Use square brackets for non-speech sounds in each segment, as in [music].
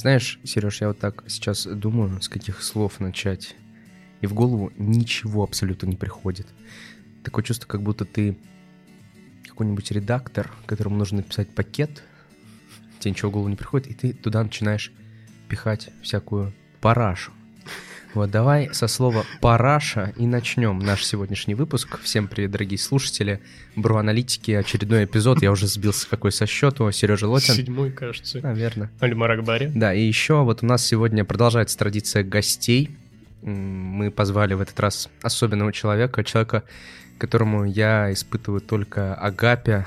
Знаешь, Сереж, я вот так сейчас думаю, с каких слов начать. И в голову ничего абсолютно не приходит. Такое чувство, как будто ты какой-нибудь редактор, которому нужно написать пакет, тебе ничего в голову не приходит, и ты туда начинаешь пихать всякую парашу. Вот давай со слова «параша» и начнем наш сегодняшний выпуск. Всем привет, дорогие слушатели. Бро-аналитики, очередной эпизод. Я уже сбился какой со счету. Сережа Лотин. Седьмой, кажется. Наверное. Альмар Акбари. Да, и еще вот у нас сегодня продолжается традиция гостей. Мы позвали в этот раз особенного человека, человека, которому я испытываю только агапя,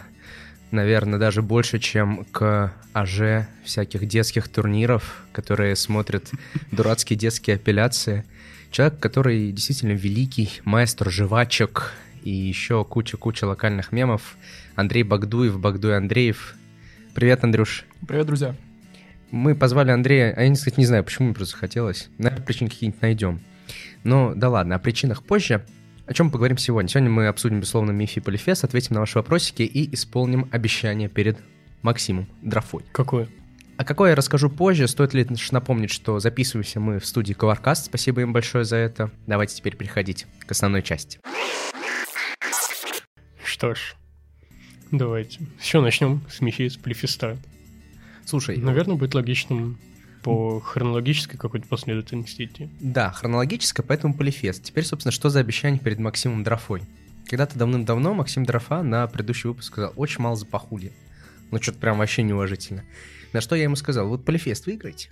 наверное, даже больше, чем к АЖ всяких детских турниров, которые смотрят [laughs] дурацкие детские апелляции. Человек, который действительно великий мастер жвачек и еще куча-куча локальных мемов. Андрей Багдуев, Багдуй Андреев. Привет, Андрюш. Привет, друзья. Мы позвали Андрея, а я, кстати, не знаю, почему мне просто хотелось. Наверное, причин какие-нибудь найдем. Но да ладно, о причинах позже. О чем поговорим сегодня? Сегодня мы обсудим, безусловно, Мифи Полифес, ответим на ваши вопросики и исполним обещание перед Максимом Драфой. Какое? А какое я расскажу позже. Стоит лишь напомнить, что записываемся мы в студии Covercast. Спасибо им большое за это. Давайте теперь переходить к основной части. Что ж, давайте. Все, начнем с Мифи с Полифеста. Слушай, Наверное, будет логичным по хронологической какой-то последовательности идти. Да, хронологическое, поэтому полифест. Теперь, собственно, что за обещание перед Максимом Драфой? Когда-то давным-давно Максим Драфа на предыдущий выпуск сказал, очень мало запахули. Ну, что-то прям вообще неуважительно. На что я ему сказал, вот полифест выиграйте.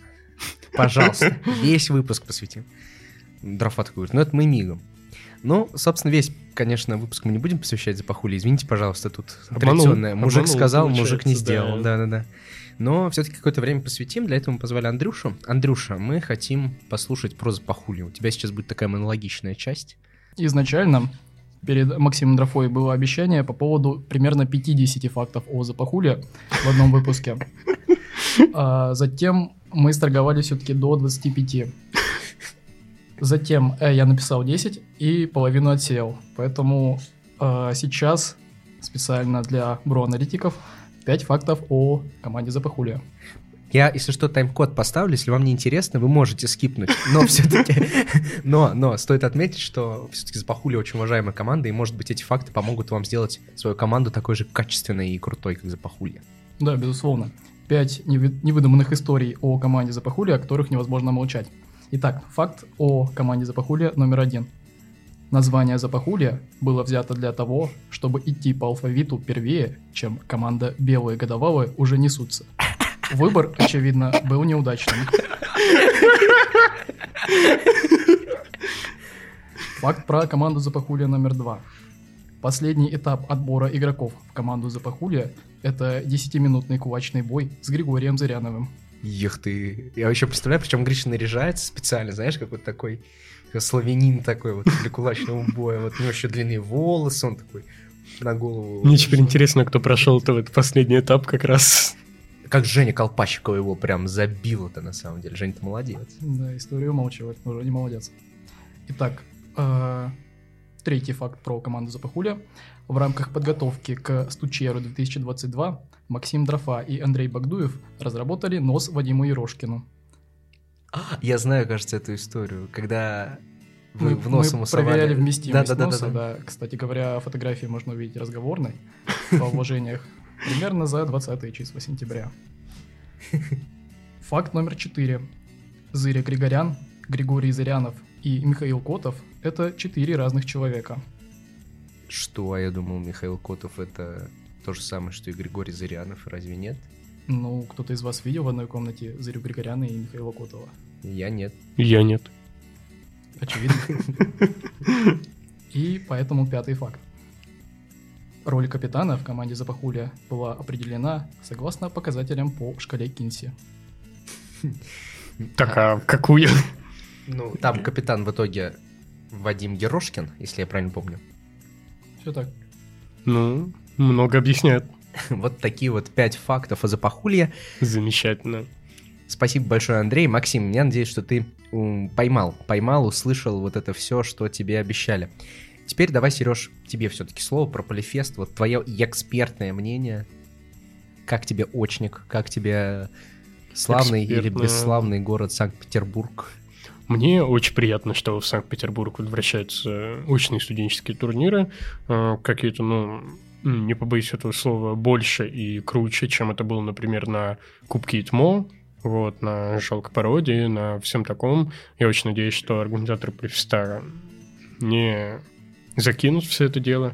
Пожалуйста, [laughs] весь выпуск посвятим. Драфа такой говорит, ну это мы мигом. Ну, собственно, весь, конечно, выпуск мы не будем посвящать запахули. Извините, пожалуйста, тут Обманул. традиционное. Мужик Обманул, сказал, мужик не сделал. да. Да-да-да. Но все-таки какое-то время посвятим. Для этого мы позвали Андрюшу. Андрюша, мы хотим послушать про запахули. У тебя сейчас будет такая монологичная часть. Изначально перед Максимом Драфой было обещание по поводу примерно 50 фактов о запахуле в одном выпуске. [laughs] А затем мы сторговали все-таки до 25. Затем э, я написал 10 и половину отсеял. Поэтому э, сейчас специально для бро-аналитиков 5 фактов о команде Запахулия. Я, если что, тайм-код поставлю, если вам не интересно, вы можете скипнуть. Но [laughs] все-таки, но, но стоит отметить, что все-таки Запахули очень уважаемая команда, и, может быть, эти факты помогут вам сделать свою команду такой же качественной и крутой, как Запахули. Да, безусловно. Пять невыдуманных историй о команде Запахули, о которых невозможно молчать. Итак, факт о команде Запахули номер один. Название Запахули было взято для того, чтобы идти по алфавиту первее, чем команда Белые Годовалые уже несутся. Выбор, очевидно, был неудачным. Факт про команду Запахулия номер два. Последний этап отбора игроков в команду Запахулия – это 10-минутный кулачный бой с Григорием Зыряновым. Ех ты. Я вообще представляю, причем Гриша наряжается специально, знаешь, как вот такой славянин такой вот для кулачного боя. Вот у него еще длинные волосы, он такой на голову. Мне теперь интересно, кто прошел-то в этот последний этап как раз. Как Женя Колпачикова его прям забила-то на самом деле. Женя-то молодец. Да, историю умалчивать, уже не молодец. Итак, э, третий факт про команду Запахуля. В рамках подготовки к Стучеру 2022 Максим Дрофа и Андрей Багдуев разработали нос Вадиму Ерошкину. Я знаю, кажется, эту историю, когда вы Мы, в нос мы ему совали. проверяли вместимость Да-да-да-да-да. носа, да. Кстати говоря, фотографии можно увидеть разговорной по вложениях примерно за 20 числа сентября. Факт номер 4. Зыря Григорян, Григорий Зырянов и Михаил Котов – это четыре разных человека. Что, а я думал, Михаил Котов это то же самое, что и Григорий Зырянов, разве нет? Ну, кто-то из вас видел в одной комнате Зырю Григоряна и Михаила Котова? Я нет. Я нет. Очевидно. И поэтому пятый факт. Роль капитана в команде Запахуля была определена согласно показателям по шкале Кинси. Так, а какую? Ну, там капитан в итоге Вадим Ерошкин, если я правильно помню. Все так. Ну, много объясняет. [laughs] Вот такие вот пять фактов о запахулье. Замечательно. Спасибо большое, Андрей. Максим, я надеюсь, что ты поймал, поймал, услышал вот это все, что тебе обещали. Теперь давай, Сереж, тебе все-таки слово про полифест. Вот твое экспертное мнение. Как тебе очник, как тебе Славный или экспертно. бесславный город Санкт-Петербург. Мне очень приятно, что в Санкт-Петербург возвращаются очные студенческие турниры, э, какие-то, ну, не побоюсь этого слова, больше и круче, чем это было, например, на Кубке ИТМО, вот, на жалкой пародии, на всем таком. Я очень надеюсь, что организаторы Плефиста не закинут все это дело,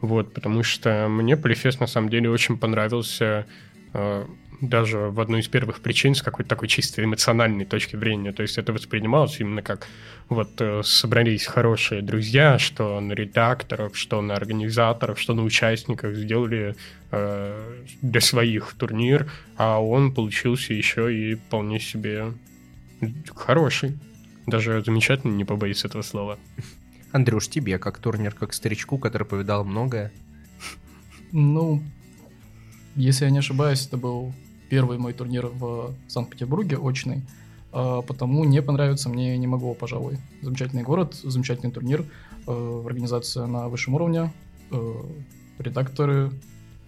вот, потому что мне Полифест на самом деле очень понравился э, даже в одной из первых причин с какой-то такой чисто эмоциональной точки зрения. То есть это воспринималось именно как вот э, собрались хорошие друзья, что на редакторов, что на организаторов, что на участников сделали э, для своих турнир, а он получился еще и вполне себе хороший. Даже замечательный, не побоюсь этого слова. Андрюш, тебе, как турнир, как старичку, который повидал многое. Ну, если я не ошибаюсь, это был первый мой турнир в Санкт-Петербурге, очный. А, потому не понравится мне не могу, пожалуй. Замечательный город, замечательный турнир, э, организация на высшем уровне, э, редакторы,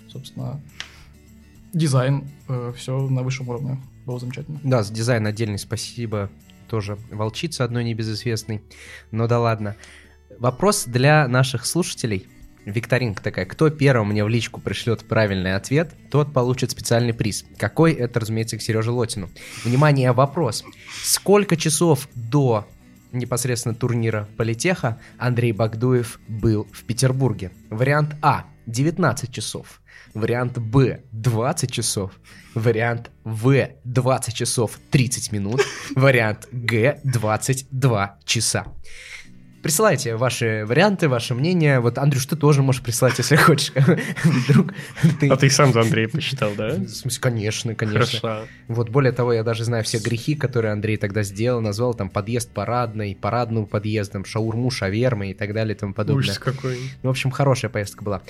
собственно, дизайн, все на высшем уровне. Было замечательно. Да, за дизайн отдельный спасибо тоже волчица одной небезызвестной. Но да ладно. Вопрос для наших слушателей. Викторинка такая. Кто первым мне в личку пришлет правильный ответ, тот получит специальный приз. Какой? Это, разумеется, к Сереже Лотину. Внимание, вопрос. Сколько часов до непосредственно турнира Политеха Андрей Багдуев был в Петербурге? Вариант А. 19 часов. Вариант Б. 20 часов. Вариант В. 20 часов 30 минут. Вариант Г. 22 часа. Присылайте ваши варианты, ваше мнение. Вот, Андрюш, ты тоже можешь прислать, если [laughs] хочешь. Вдруг ты... А ты сам за Андрея посчитал, да? В смысле, конечно, конечно. Хорошо. Вот более того, я даже знаю все грехи, которые Андрей тогда сделал, назвал там подъезд парадный, парадным подъездом, шаурму, шавермы и так далее и тому подобное. Ужас какой. Ну, в общем, хорошая поездка была.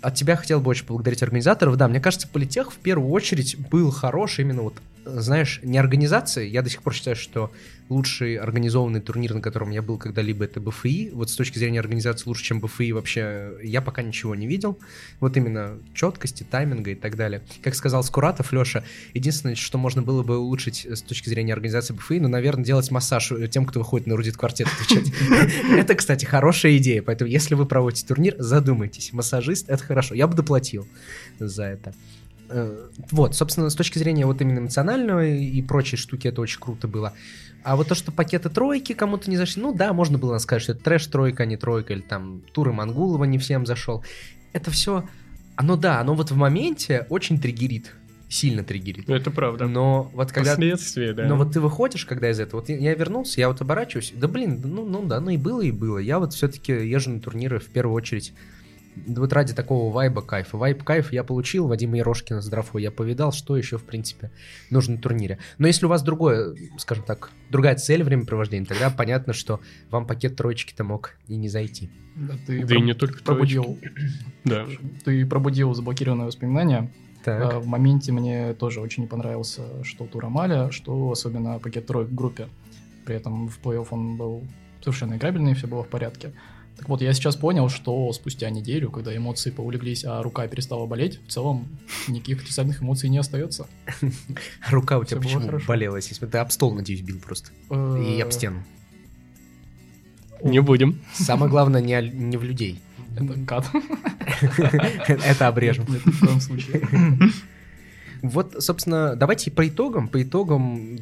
От тебя хотел бы очень поблагодарить организаторов. Да, мне кажется, Политех в первую очередь был хороший именно вот, знаешь, не организацией. Я до сих пор считаю, что лучший организованный турнир, на котором я был когда-либо, это БФИ. Вот с точки зрения организации лучше, чем БФИ вообще я пока ничего не видел. Вот именно четкости, тайминга и так далее. Как сказал Скуратов Леша, единственное, что можно было бы улучшить с точки зрения организации БФИ, ну, наверное, делать массаж тем, кто выходит на Рудит квартет отвечать. [laughs] Это, кстати, хорошая идея. Поэтому, если вы проводите турнир, задумайтесь. Массажист — это хорошо. Я бы доплатил за это. Э, Вот, собственно, с точки зрения вот именно эмоционального и прочей штуки, это очень круто было. А вот то, что пакеты тройки кому-то не зашли, ну да, можно было сказать, что это трэш-тройка, а не тройка, или там туры Мангулова не всем зашел. Это все, оно да, оно вот в моменте очень триггерит, сильно триггерит. Это правда. Но вот когда... Последствия, да. Но вот ты выходишь, когда из этого, вот я- вернулся, я вот оборачиваюсь, да блин, ну, ну да, ну и было, и было. Я вот все-таки езжу на турниры в первую очередь вот ради такого вайба кайфа. Вайб кайф я получил, Вадима Ерошкина с Драфой я повидал, что еще, в принципе, нужно на турнире. Но если у вас другое, скажем так, другая цель времяпровождения, тогда понятно, что вам пакет троечки-то мог и не зайти. Да, ты Да и проб- не только пробудил, [coughs] Да. ты пробудил заблокированные воспоминания. Так. А, В моменте мне тоже очень не понравился что тур Амаля, что особенно пакет троек в группе. При этом в плей-офф он был совершенно играбельный, все было в порядке. Так вот, я сейчас понял, что спустя неделю, когда эмоции поулеглись, а рука перестала болеть, в целом никаких отрицательных эмоций не остается. [laughs] Рука у тебя почему болела? Если ты об стол, надеюсь, бил просто. И об стену. Не будем. Самое [laughs] главное, не, не в людей. Это кат. [laughs] Это обрежем. Нет, ни в коем случае. Вот, собственно, давайте по итогам. По итогам,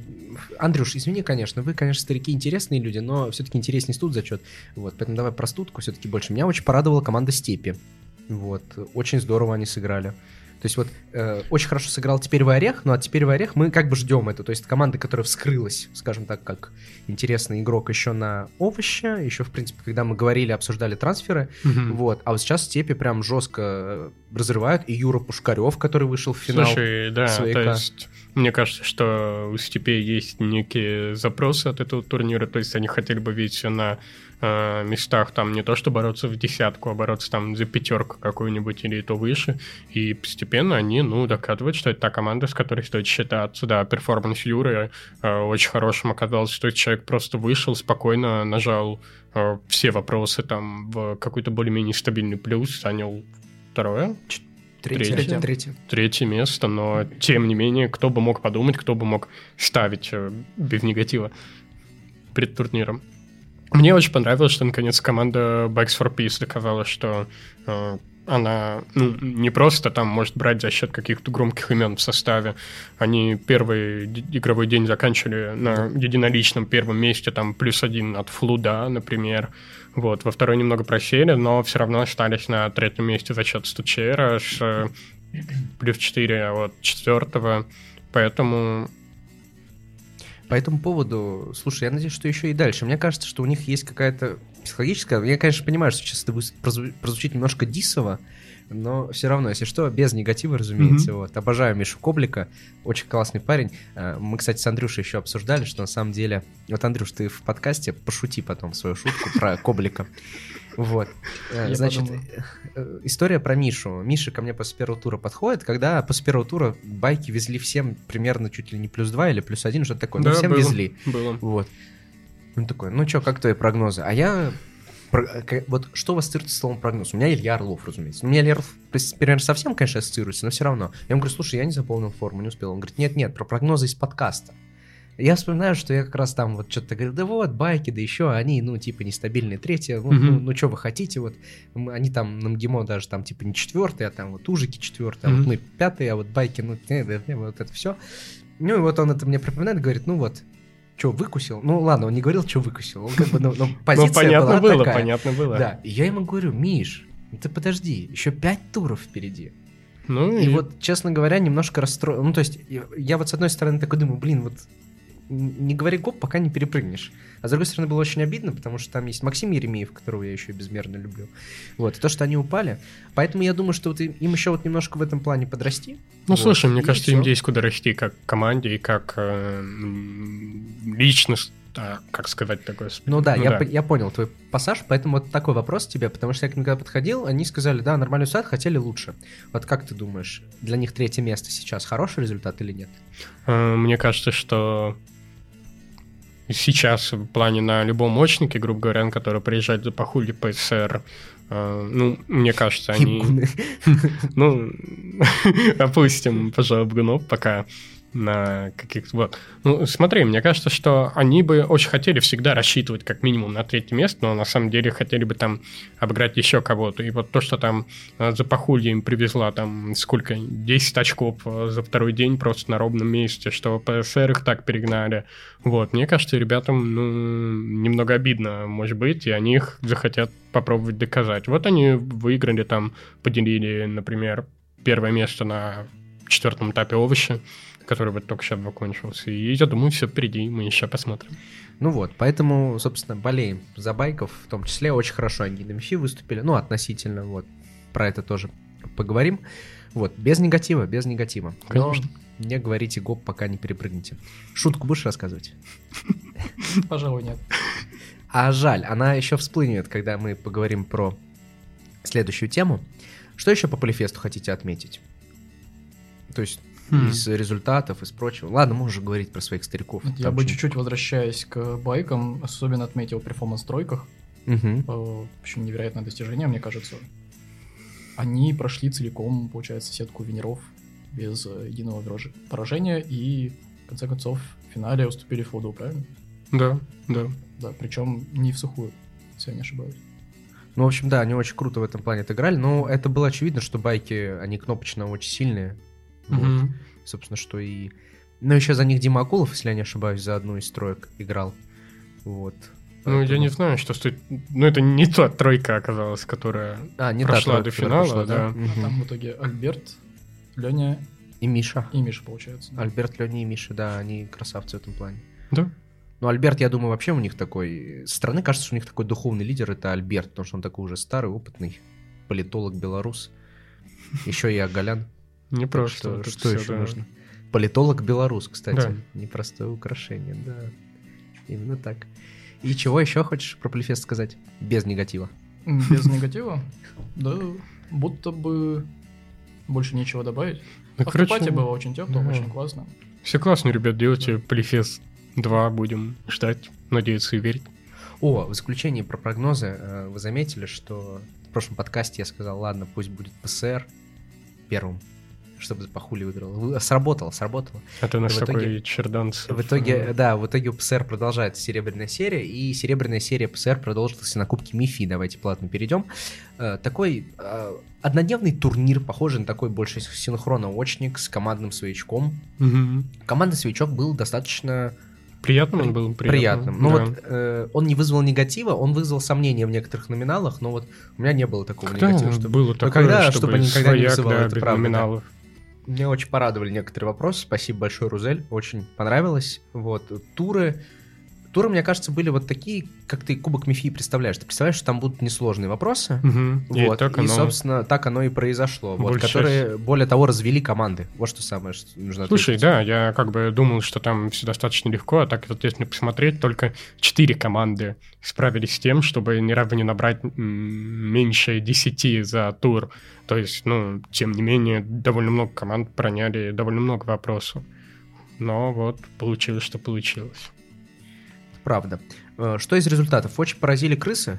Андрюш, извини, конечно, вы, конечно, старики интересные люди, но все-таки интереснее студ зачет. Вот, поэтому давай про студку все-таки больше. Меня очень порадовала команда Степи. Вот, очень здорово они сыграли. То есть вот э, очень хорошо сыграл теперь в Орех, ну а теперь в Орех мы как бы ждем это. То есть команда, которая вскрылась, скажем так, как интересный игрок еще на овощи, еще, в принципе, когда мы говорили, обсуждали трансферы, Мгм. вот. А вот сейчас степи прям жестко разрывают. И Юра Пушкарев, который вышел в финал. Слушай, да, свояка. то есть мне кажется, что у Степей есть некие запросы от этого турнира, то есть они хотели бы видеть на э, местах там не то, что бороться в десятку, а бороться там за пятерку какую-нибудь или то выше, и постепенно они, ну, доказывают, что это та команда, с которой стоит считаться, да, перформанс Юры э, очень хорошим оказался, что человек просто вышел, спокойно нажал э, все вопросы там в какой-то более-менее стабильный плюс, занял второе, Третье. Третье. Третье. Третье место, но тем не менее, кто бы мог подумать, кто бы мог ставить э, без негатива перед турниром. Мне очень понравилось, что наконец команда Backs for Peace доказала, что э, она ну, не просто там может брать за счет каких-то громких имен в составе. Они первый игровой день заканчивали на единоличном первом месте, там плюс один от Флуда, например. Вот, во второй немного просели, но все равно остались на третьем месте за счет Стучера плюс 4 от четвертого. Поэтому По этому поводу, слушай, я надеюсь, что еще и дальше. Мне кажется, что у них есть какая-то психологическая... Я, конечно, понимаю, что сейчас это будет прозву- прозвучит немножко дисово, но все равно, если что, без негатива, разумеется. Вот. Обожаю Мишу Коблика, очень классный парень. А, Мы, кстати, с Андрюшей еще обсуждали, что на самом деле... Вот, Андрюш, ты в подкасте пошути потом свою шутку про Коблика. Вот. Э, [laughs] Я Значит, э, история про Мишу. Миша ко мне после первого тура подходит, когда после первого тура байки везли всем примерно чуть ли не плюс два или плюс один, что-то такое. Ну, всем было, везли. было. Вот. Он такой, ну что, как твои прогнозы? А я... к- Вот что у вас ассоциируется с словом прогноз? У меня Илья Орлов, разумеется. Ну, у меня Илья Орлов, примерно совсем, конечно, ассоциируется, но все равно. Я ему говорю, слушай, я не заполнил форму, не успел. Он говорит, нет-нет, про прогнозы из подкаста. Я вспоминаю, что я как раз там вот что-то говорил, да вот, байки, да еще они, ну, типа, нестабильные третьи, ну, Мгм. ну, что вы хотите, вот, они там на МГИМО даже там, типа, не четвертые, а там вот ужики четвертые, а вот мы пятые, а вот байки, ну, да, не, вот это все. Ну, и вот он это мне припоминает, говорит, ну вот, что, выкусил? Ну, ладно, он не говорил, что выкусил, он как бы, ну, ну, позиция Ну, понятно была было, такая. понятно было. Да, и я ему говорю, Миш, ну ты подожди, еще пять туров впереди. Ну, И вот, честно говоря, немножко расстроен. Ну, то есть, я- вот с одной стороны такой думаю, блин, вот не говори гоп, пока не перепрыгнешь. А с другой стороны, было очень обидно, потому что там есть Максим Еремеев, которого я еще и безмерно люблю. Вот, и то, что они упали. Поэтому я думаю, что вот им еще вот немножко в этом плане подрасти. Ну, Вот, слушай, мне кажется, всё. им есть куда расти как команде и как э, личность, а, как сказать такое. Ну да, я, по- я понял твой пассаж, поэтому вот такой вопрос тебе, потому что я к ним когда подходил, они сказали, да, нормальный результат, хотели лучше. Вот как ты думаешь, для них третье место сейчас хороший результат или нет? Э, Мне кажется, что сейчас в плане на любом мощнике, грубо говоря, который приезжает за похули ПСР, э, ну, мне кажется, они... [laughs] Ну, [laughs] опустим, пожалуй, Бгунов пока на каких-то... Вот. Ну, смотри, мне кажется, что они бы очень хотели всегда рассчитывать как минимум на третье место, но на самом деле хотели бы там обыграть еще кого-то. И вот то, что там э, за Пахулья им привезла там сколько, 10 очков э, за второй день просто на ровном месте, что ПСР их так перегнали. Вот, мне кажется, ребятам, ну, немного обидно, может быть, и они их захотят попробовать доказать. Вот они выиграли там, поделили, например, первое место на четвертом этапе овощи, который вот только сейчас закончился. И я думаю, все впереди, мы еще посмотрим. Ну вот, поэтому, собственно, болеем за байков, в том числе очень хорошо они на МФИ выступили, ну, относительно, вот, про это тоже поговорим. Вот, без негатива, без негатива. Но Конечно. не говорите гоп, пока не перепрыгнете. Шутку будешь рассказывать? [laughs] Пожалуй, нет. А жаль, она еще всплынет, когда мы поговорим про следующую тему. Что еще по полифесту хотите отметить? То есть Хм. из результатов, из прочего. Ладно, можешь говорить про своих стариков. Я бы чуть-чуть возвращаясь к байкам, особенно отметил перформанс-тройках. Э, В общем, невероятное достижение, мне кажется. Они прошли целиком, получается, сетку венеров без э, единого поражения и, в конце концов, в финале уступили Флоду, правильно? Да, да. Да, причем не в сухую, если я не ошибаюсь. Ну, в общем, да, они очень круто в этом плане отыграли, но это было очевидно, что байки, они кнопочно очень сильные. Вот. Мгм. Собственно, что и... Ну, еще за них Дима Акулов, если я не ошибаюсь, за одну из троек играл. Вот. Ну, я Поэтому- не знаю, что стоит... Ну, это не та тройка оказалась, которая... А, не прошла та тройка, до финала, да. Мгм. А там в итоге Альберт, Леня И Миша. и Миша, получается. да. Альберт, Леня и Миша, да, они красавцы в этом плане. Да. Ну, Альберт, я думаю, вообще у них такой... Со стороны кажется, что у них такой духовный лидер, это Альберт, потому что он такой уже старый, опытный политолог, белорус. Еще и Агалян. Не просто. Что, что всё, еще да. нужно? Политолог белорус, кстати. Да. Непростое украшение, да. Именно так. И чего еще хочешь про Полифест сказать? Без негатива. Без негатива? Да, будто бы больше нечего добавить. Ну, короче, Автопати было очень тепло, да. очень классно. Все классно, ребят, делайте Полифест 2, будем ждать, надеяться и верить. О, в заключении про прогнозы. э, Вы заметили, что в прошлом подкасте я сказал, ладно, пусть будет ПСР первым, чтобы Запахули выиграл. Вы- Сработало, сработало. А нас в итоге- такой черданц. В итоге, да, в итоге ПСР продолжается серебряная серия, и серебряная серия ПСР продолжилась на Кубке МИФИ. Давайте платно перейдем. Э, Такой э, однодневный турнир, похожий на такой больше синхроно-очник с командным своячком. Мгм. Командный своячок был достаточно Приятным он был? приятным. Ну да. вот э, он не вызвал негатива, он вызвал сомнения в некоторых номиналах, но вот у меня не было такого Когда негатива. чтобы- было такое, когда, чтобы, чтобы никогда не вызывало, да, это правда, да. Меня очень порадовали некоторые вопросы. Спасибо большое, Рузель. Очень понравилось. Вот. Туры. Туры, мне кажется, были вот такие, как ты Кубок Мифи представляешь. Ты представляешь, что там будут несложные вопросы. И Вот. так И, оно- собственно, так оно и произошло. Вот, которые, более того, развели команды. Вот что самое, что нужно Слушай, отметить. да, я как бы думал, что там все достаточно легко, а так если посмотреть, только четыре команды справились с тем, чтобы ни разу не набрать меньше 10 за тур. То есть, ну, тем не менее, довольно много команд проняли довольно много вопросов. Но вот получилось, что получилось. Правда. Э, Что из результатов? Очень поразили крысы.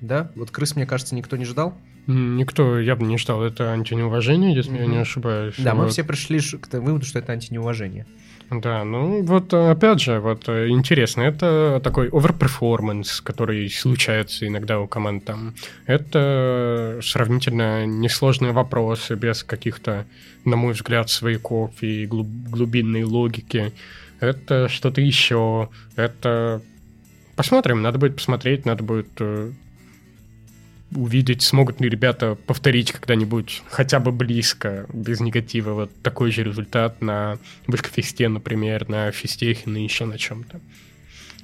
Да? Вот крыс, мне кажется, никто не ждал. Никто явно не ждал это антинеуважение, если я Мгм. не ошибаюсь. Да, мы Вот. все пришли к выводу, что это антинеуважение. Да, ну вот э, опять же, вот э, интересно, это такой overperformance, который случается иногда у команд там. Это сравнительно несложные вопросы, без каких-то, на мой взгляд, свояков и глуб- глубинной логики. Это что-то еще. Это... Посмотрим, надо будет посмотреть, надо будет э, увидеть, смогут ли ребята повторить когда-нибудь хотя бы близко, без негатива, вот такой же результат на Вышкофесте, например, на физтехе, на еще на чем-то.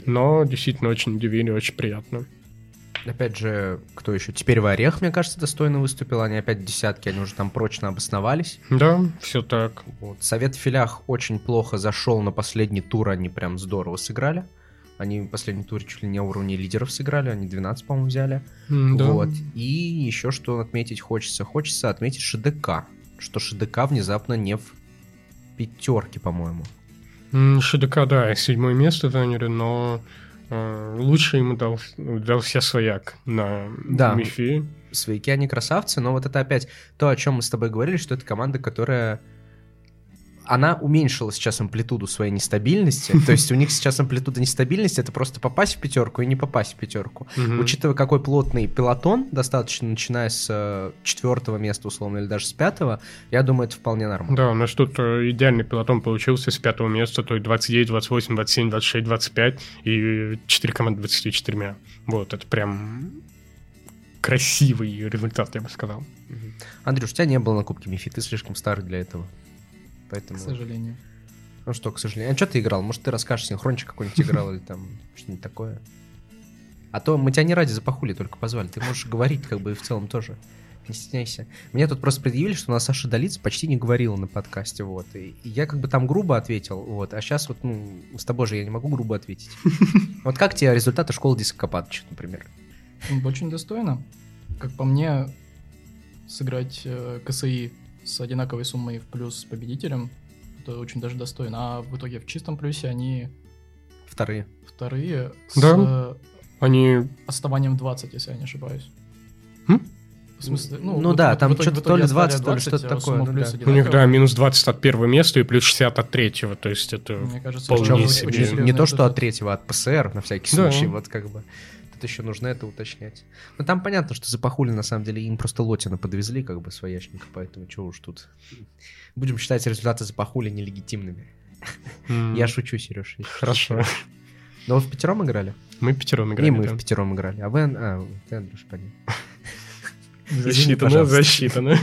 Но действительно очень удивили, очень приятно. Опять же, кто еще? Теперь в Орех, мне кажется, достойно выступил. Они опять десятки, они уже там прочно обосновались. Да, все так. Вот. Совет в филях очень плохо зашел на последний тур, они прям здорово сыграли. Они в последний тур чуть ли не уровне лидеров сыграли, они 12, по-моему, взяли. Да. Вот. И еще что отметить хочется. Хочется отметить ШДК. Что ШДК внезапно не в пятерке, по-моему. ШДК, да, седьмое место заняли, но лучше ему дал, дался свояк на Да. МИФИ. Свояки, они красавцы, но вот это опять то, о чем мы с тобой говорили, что это команда, которая... Она уменьшила сейчас амплитуду своей нестабильности. [laughs] То есть у них сейчас амплитуда нестабильности это просто попасть в пятерку и не попасть в пятерку. Учитывая, какой плотный пилотон, достаточно начиная с э, четвертого места, условно, или даже с пятого, я думаю, это вполне нормально. Да, у нас тут э, идеальный пилотон получился с пятого места, то есть 29, 28, 27, 26, 25 и 4 команды 24. Вот, это прям красивый результат, я бы сказал. Андрюш, у тебя не было на Кубке Мифи, ты слишком старый для этого. Поэтому... К сожалению. Ну что, к сожалению. А что ты играл? Может, ты расскажешь, синхрончик какой-нибудь играл или там что-нибудь такое? А то мы тебя не ради запахули только позвали. Ты можешь говорить как бы и в целом тоже. Не стесняйся. Мне тут просто предъявили, что у нас Саша Долиц почти не говорила на подкасте, вот. И и я как бы там грубо ответил, вот. А сейчас вот, ну, с тобой же я не могу грубо ответить. [laughs] Вот как тебе результаты школы Дископатовича, например? Очень достойно. Как по мне, сыграть э, КСИ с одинаковой суммой в плюс с победителем, это очень даже достойно. А в итоге в чистом плюсе они Вторые. вторые с Да. Они... отставанием 20, если я не ошибаюсь. М? В смысле, Ну в- да, в- там что-то то ли 20, отстали то ли что-то а такое, ну плюс да. У них, да, минус 20 от первого места и плюс 60 от третьего, то есть это... Мне кажется, Причем себе. очень не, не то, что от третьего, а от ПСР, на всякий Да. случай, вот как бы. Тут еще нужно это уточнять. Ну там понятно, что запахули, на самом деле, им просто Лотина подвезли, как бы, своячника, поэтому что уж тут. Будем считать результаты запахули нелегитимными. м, Я шучу, Сереж. Хорошо. Но вы в пятером играли? Мы пятером И играли. мы да. в пятером играли. А вы... А, ты, Андрюш, понятно. Засчитано, засчитано.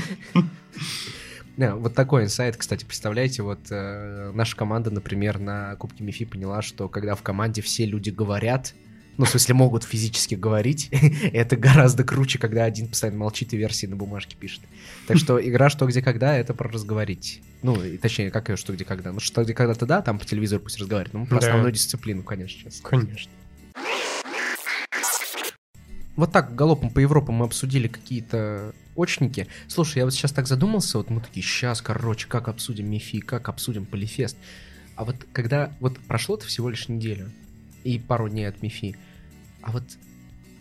Не, вот такой инсайт, кстати, представляете, вот э, наша команда, например, на Кубке Мифи поняла, что когда в команде все люди говорят, ну, в смысле, могут физически говорить, [laughs] это гораздо круче, когда один постоянно молчит и версии на бумажке пишет. Так что игра «Что, где, когда» — это про разговорить. Ну, и, точнее, как ее «Что, где, когда». Ну, «Что, где, когда»-то да, там по телевизору пусть разговаривают, но мы про Да. основную дисциплину, конечно, сейчас. Конечно. Вот так галопом по Европам мы обсудили какие-то очники. Слушай, я вот сейчас так задумался, вот мы такие, сейчас, короче, как обсудим Мифи, как обсудим Полифест. А вот когда, вот прошло-то всего лишь неделю и пару дней от Мифи, а вот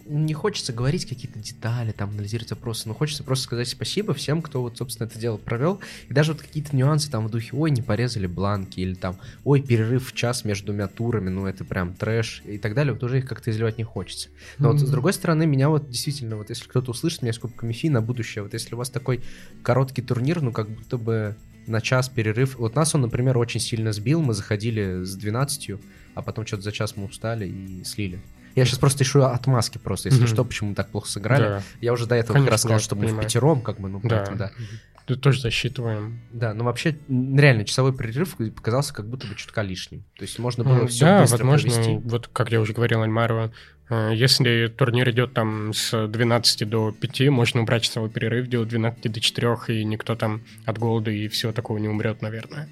не хочется говорить какие-то детали, там, анализировать вопросы, но хочется просто сказать спасибо всем, кто вот, собственно, это дело провел. И даже вот какие-то нюансы там в духе, ой, не порезали бланки, или там, ой, перерыв в час между двумя турами, ну это прям трэш, и так далее, вот уже их как-то изливать не хочется. Но вот с другой стороны, меня вот действительно, вот если кто-то услышит меня с Кубками Фи на будущее, вот если у вас такой короткий турнир, ну как будто бы на час перерыв. Вот нас он, например, очень сильно сбил. Мы заходили с 12, а потом что-то за час мы устали и слили. Я сейчас просто ищу отмазки просто, если Мгм. что, почему мы так плохо сыграли. Да. Я уже до этого Конечно, как раз сказал, что мы в понимаю. пятером, как бы, ну, Да. поэтому, да. Тут тоже засчитываем. Да, но вообще, м, реально, часовой перерыв показался как будто бы чутка лишним. То есть можно было М, все Да, быстро возможно, провести. вот как я уже говорил Альмару, э, если турнир идет там с 12 до 5, можно убрать часовой перерыв, делать 12 до 4, и никто там от голода и всего такого не умрет, наверное.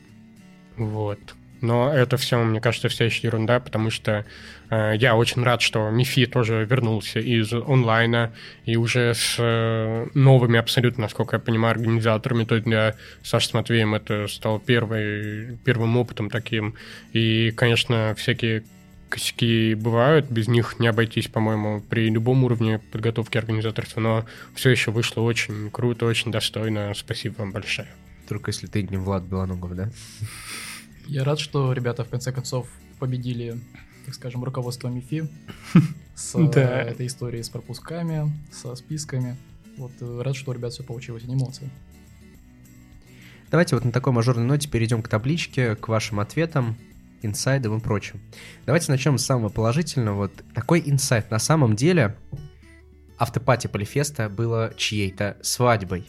Вот. Но это все, мне кажется, вся еще ерунда, потому что э, я очень рад, что Мифи тоже вернулся из онлайна и уже с э, новыми абсолютно, насколько я понимаю, организаторами. То есть для Саши с Матвеем это стал первый, первым опытом таким. И, конечно, всякие косяки бывают, без них не обойтись, по-моему, при любом уровне подготовки организаторства, но все еще вышло очень круто, очень достойно. Спасибо вам большое. Только если ты не Влад Белоногов, да? Я рад, что ребята в конце концов победили, так скажем, руководство МИФИ с э, этой историей с пропусками, со списками. Вот э, рад, что у ребят все получилось, молодцы. Давайте вот на такой мажорной ноте перейдем к табличке, к вашим ответам, инсайдам и прочим. Давайте начнем с самого положительного. Вот такой инсайт. На самом деле автопати Полифеста было чьей-то свадьбой.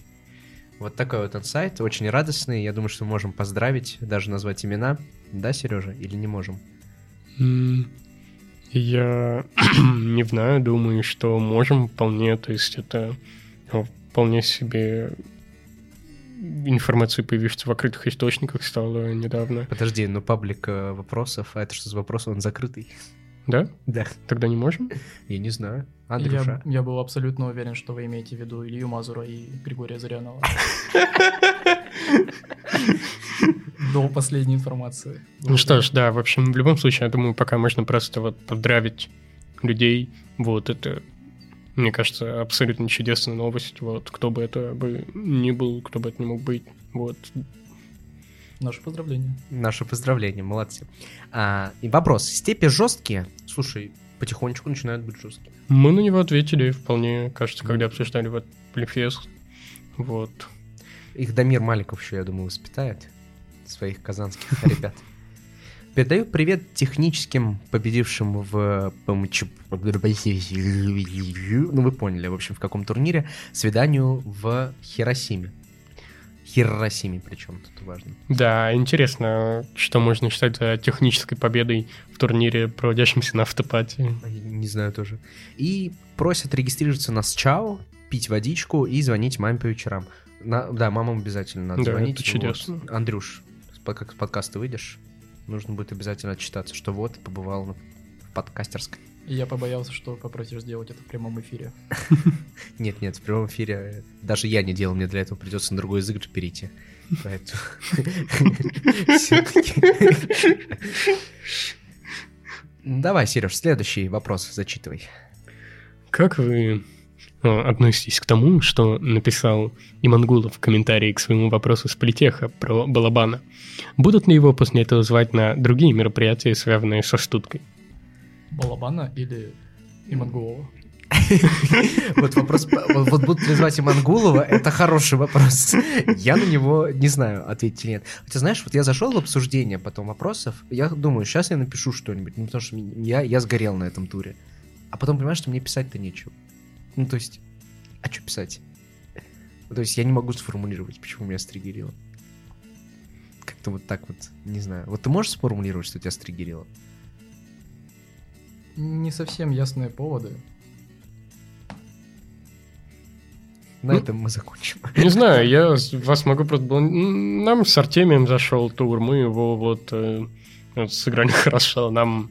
Вот такой вот инсайт, очень радостный. Я думаю, что мы можем поздравить, даже назвать имена. Да, Сережа, или не можем? Я [clears throat] не знаю, думаю, что можем вполне, то есть это вполне себе информация, появившаяся в открытых источниках, стала недавно. Подожди, ну паблик э, вопросов, а это что за вопрос? Он закрытый. Да? Да. Тогда не можем? [laughs] Я не знаю. Андрюша. Я, я был абсолютно уверен, что вы имеете в виду Илью Мазура и Григория Зарянова. [laughs] До последней информации. Ну что ж, да, в общем, в любом случае, я думаю, пока можно просто вот поздравить людей. Вот это, мне кажется, абсолютно чудесная новость. Вот кто бы это бы ни был, кто бы это не мог быть. Вот. Наше поздравление. Наше поздравление, молодцы. А, и вопрос. Степи жесткие? Слушай, потихонечку начинают быть жесткие. Мы на него ответили вполне, кажется, когда обсуждали вот Плефест. Вот. Их Дамир Маликов еще, я думаю, воспитает своих казанских [laughs] ребят. Передаю привет техническим победившим в ПМЧ... Ну, вы поняли, в общем, в каком турнире. Свиданию в Хиросиме. Хиросиме причем, тут важно. Да, интересно, что можно считать технической победой в турнире, проводящемся на автопате. А Не знаю тоже. И просят регистрироваться на Счао, пить водичку и звонить маме по вечерам. На- да, мамам обязательно надо Да, звонить. это чудесно. Вот. Андрюш, как с подкаста выйдешь, нужно будет обязательно отчитаться, что вот, побывал в подкастерской. Я побоялся, что попросишь сделать это в прямом эфире. [laughs] Нет, нет, в прямом эфире э, даже я не делал, мне для этого придется на другой язык перейти. Поэтому... [laughs] [laughs] Давай, Сереж, следующий вопрос зачитывай. Как вы э, относитесь к тому, что написал Имангулов в комментарии к своему вопросу с политеха про Балабана? Будут ли его после этого звать на другие мероприятия, связанные со штуткой? Балабана или Имангулова? [laughs] Вот вопрос, вот, будут ли звать Имангулова, это хороший вопрос. Я на него не знаю, ответить или нет. Хотя, знаешь, вот я зашел в обсуждение потом вопросов, я думаю, сейчас я напишу что-нибудь, ну, потому что я, я сгорел на этом туре. А потом понимаю, что мне писать-то нечего. Ну, то есть, а что писать? То есть я не могу сформулировать, почему меня стригерило. Как-то вот так вот, не знаю. Вот ты можешь сформулировать, что тебя стригерило? Не совсем ясные поводы. На Ну, этом мы закончим. Не знаю, я [laughs] вас могу просто... Нам с Артемием зашел тур, мы его вот, э, вот сыграли [laughs] хорошо, нам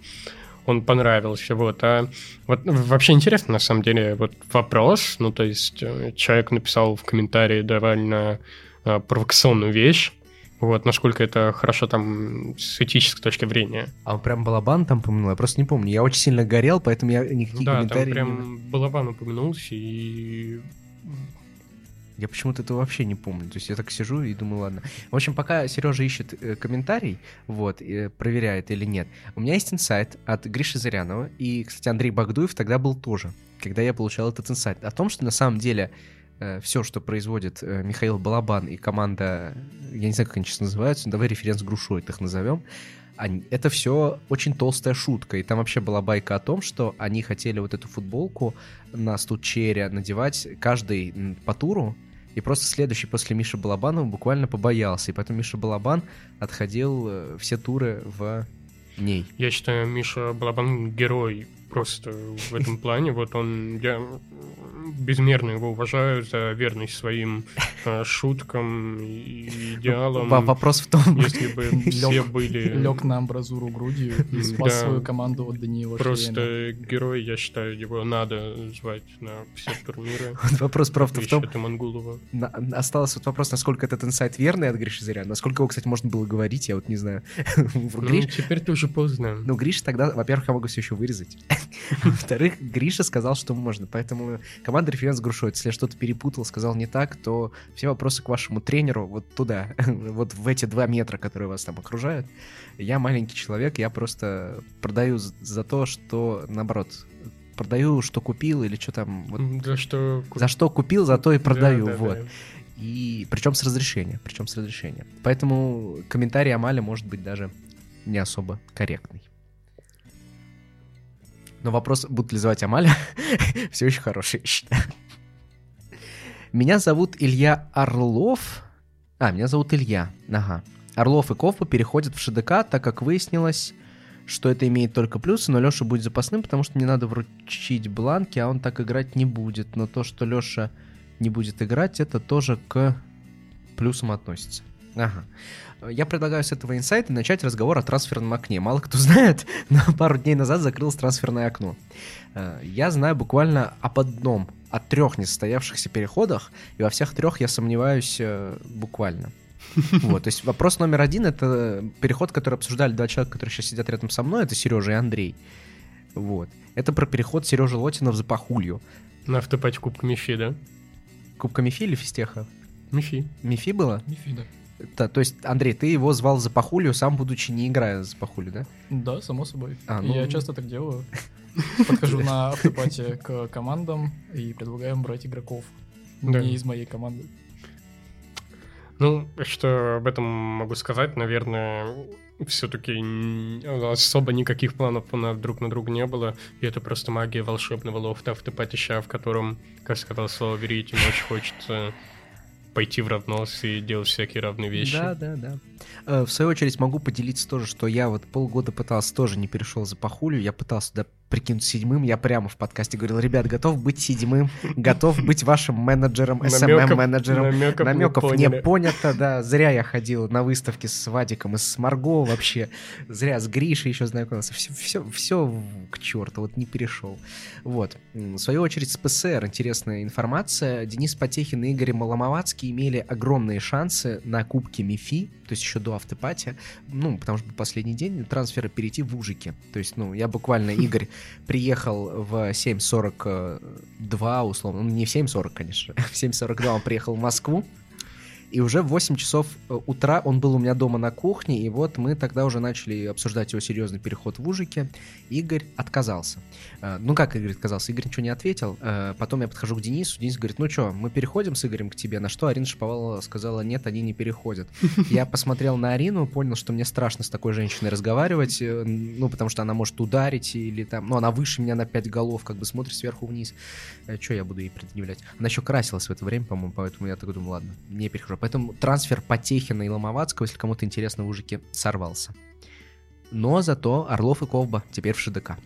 он понравился, вот. А вот вообще интересно, на самом деле, вот вопрос, ну, то есть э, человек написал в комментарии довольно э, провокационную вещь, Вот, насколько это хорошо там с этической точки зрения. А он прям Балабан там упомянул? Я просто не помню. Я очень сильно горел, поэтому я никаких Да, там комментариев... прям не- Балабан упомянулся, и Я почему-то этого вообще не помню. То есть я так сижу и думаю, ладно. В общем, пока Сережа ищет э, комментарий, вот, и проверяет или нет, у меня есть инсайт от Гриши Зырянова, и, кстати, Андрей Багдуев тогда был тоже, когда я получал этот инсайт, о том, что на самом деле все, что производит э, Михаил Балабан и команда, я не знаю, как они сейчас называются, давай референс Грушой их назовем, они- это все очень толстая шутка. И там вообще была байка о том, что они хотели вот эту футболку на стучере надевать каждый по туру, и просто следующий после Миши Балабанова буквально побоялся. И поэтому Миша Балабан отходил э, все туры в ней. я считаю, Миша Балабан герой просто в этом плане. Вот он, я безмерно его уважаю за верность своим э, шуткам и идеалам. Во- Вопрос в том, Если бы [laughs] все были Лег на амбразуру грудью [laughs] и спас свою команду от Даниила просто герой, я считаю, его надо звать на все турниры. [laughs] вопрос правда в том, ты остался вот вопрос, насколько этот инсайт верный от Гриши Зыряна. Насколько его, кстати, можно было говорить, я вот не знаю. Ну, Гриш, теперь-то уже поздно. Ну, Гриша тогда, во-первых, я могу все еще вырезать. Во-вторых, Гриша сказал, что можно. Поэтому команда референс Грушой. Если я что-то перепутал, сказал не так, то все вопросы к вашему тренеру вот туда, [laughs] вот в эти два метра, которые вас там окружают. Я маленький человек, я просто продаю за то, что, наоборот, продаю, что купил или что там. вот За что... за что купил, за то и продаю. Да, да, вот. да. И причем с разрешения, причем с разрешения. Поэтому комментарий Амаля может быть даже не особо корректный. Но вопрос, будут ли звать Амаля, [laughs] все еще хороший, считаю. Меня зовут Илья Орлов. А, меня зовут Илья. Ага. Орлов и Ковпа переходят в ШДК, так как выяснилось, что это имеет только плюсы, но Леша будет запасным, потому что мне надо вручить бланки, а он так играть не будет. Но то, что Леша не будет играть, это тоже к плюсам относится. Ага. Я предлагаю с этого инсайта начать разговор о трансферном окне. Мало кто знает, [laughs] но пару дней назад закрылось трансферное окно. Э, Я знаю буквально об одном, о трех несостоявшихся переходах, и во всех трех я сомневаюсь э, буквально. [laughs] Вот, то есть вопрос номер один — это переход, который обсуждали два человека, которые сейчас сидят рядом со мной, это Сережа и Андрей. Вот. Это про переход Сережи Лотина в Запахулью. На автопате Кубка Мифи, да? Кубка Мифи или Фистеха? Мифи. Мифи было? Мифида. Да, то есть, Андрей, ты его звал за пахулью, сам будучи не играя за пахулью, да? Да, само собой. А, ну- Я часто так делаю. Подхожу на автопате к командам и предлагаю им брать игроков. Да. Не из моей команды. Ну, что об этом могу сказать, наверное, все-таки особо никаких планов у нас друг на друга не было, и это просто магия волшебного лофта автопатища, в котором, как сказал Слава Веритин, очень хочется пойти в равнос и делать всякие равные вещи. Да, да, да. Э, В свою очередь могу поделиться тоже, что я вот полгода пытался, тоже не перешел за пахулю, я пытался туда прикинуть седьмым, я прямо в подкасте говорил, ребят, готов быть седьмым, готов быть вашим менеджером, SMM-менеджером. намёков не Намеков не понято, да. Зря я ходил на выставке с Вадиком и с Марго вообще. Зря с Гришей еще знакомился. Все, все, все к черту, вот не перешел. Вот. В свою очередь с ПСР интересная информация. Денис Потехин и Игорь Маломовацкий имели огромные шансы на Кубке МИФИ, то есть еще до автопати, ну, потому что последний день трансфера перейти в Ужики. То есть, ну, я буквально, Игорь приехал в 7.42, условно, ну, не в 7.40, конечно, [laughs] в 7.42 он приехал в Москву, и уже в 8 часов э, утра он был у меня дома на кухне, и вот мы тогда уже начали обсуждать его серьезный переход в Ужике. Игорь отказался. Э, Ну как Игорь отказался? Игорь ничего не ответил. Э, Потом я подхожу к Денису, Денис говорит, ну что, мы переходим с Игорем к тебе? На что Арина Шаповалова сказала, нет, они не переходят. Я посмотрел на Арину, понял, что мне страшно с такой женщиной разговаривать, ну потому что она может ударить или там, ну она выше меня на 5 голов, как бы смотрит сверху вниз. Что я буду ей предъявлять? Она еще красилась в это время, по-моему, поэтому я так думаю, ладно, не перехожу. Поэтому трансфер Потехина и Ломовацкого, если кому-то интересно, в Ужике сорвался. Но зато Орлов и Ковба теперь в ШДК.